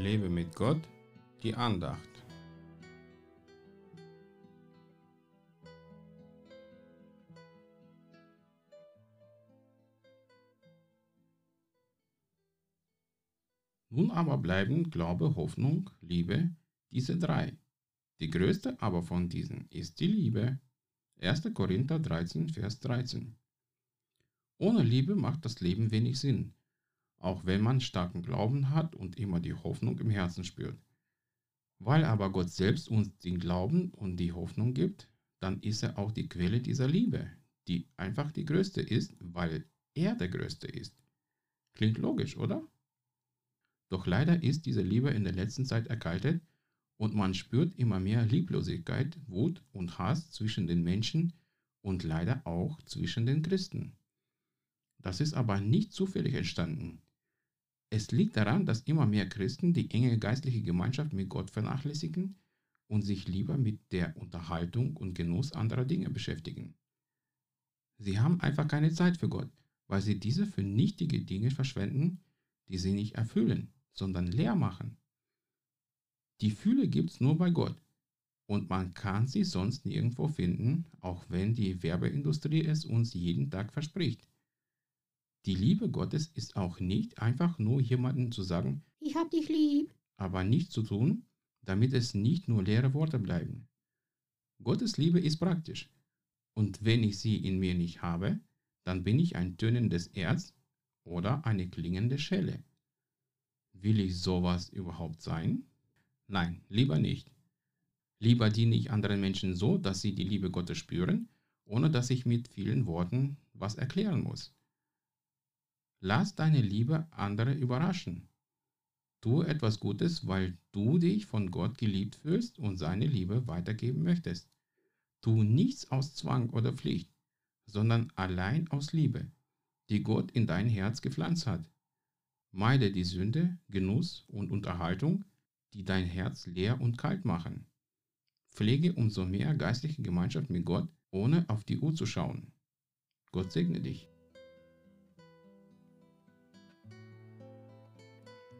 Lebe mit Gott, die Andacht. Nun aber bleiben Glaube, Hoffnung, Liebe, diese drei. Die größte aber von diesen ist die Liebe. 1. Korinther 13, Vers 13. Ohne Liebe macht das Leben wenig Sinn, auch wenn man starken Glauben hat und immer die Hoffnung im Herzen spürt. Weil aber Gott selbst uns den Glauben und die Hoffnung gibt, dann ist er auch die Quelle dieser Liebe, die einfach die größte ist, weil er der größte ist. Klingt logisch, oder? Doch leider ist diese Liebe in der letzten Zeit erkaltet und man spürt immer mehr Lieblosigkeit, Wut und Hass zwischen den Menschen und leider auch zwischen den Christen. Das ist aber nicht zufällig entstanden. Es liegt daran, dass immer mehr Christen die enge geistliche Gemeinschaft mit Gott vernachlässigen und sich lieber mit der Unterhaltung und Genuss anderer Dinge beschäftigen. Sie haben einfach keine Zeit für Gott, weil sie diese für nichtige Dinge verschwenden, die sie nicht erfüllen sondern leer machen. Die Fühle gibt es nur bei Gott und man kann sie sonst nirgendwo finden, auch wenn die Werbeindustrie es uns jeden Tag verspricht. Die Liebe Gottes ist auch nicht einfach nur jemandem zu sagen, ich hab dich lieb, aber nichts zu tun, damit es nicht nur leere Worte bleiben. Gottes Liebe ist praktisch. Und wenn ich sie in mir nicht habe, dann bin ich ein tönendes Erz oder eine klingende Schelle. Will ich sowas überhaupt sein? Nein, lieber nicht. Lieber diene ich anderen Menschen so, dass sie die Liebe Gottes spüren, ohne dass ich mit vielen Worten was erklären muss. Lass deine Liebe andere überraschen. Tu etwas Gutes, weil du dich von Gott geliebt fühlst und seine Liebe weitergeben möchtest. Tu nichts aus Zwang oder Pflicht, sondern allein aus Liebe, die Gott in dein Herz gepflanzt hat. Meide die Sünde, Genuss und Unterhaltung, die dein Herz leer und kalt machen. Pflege umso mehr geistliche Gemeinschaft mit Gott, ohne auf die Uhr zu schauen. Gott segne dich.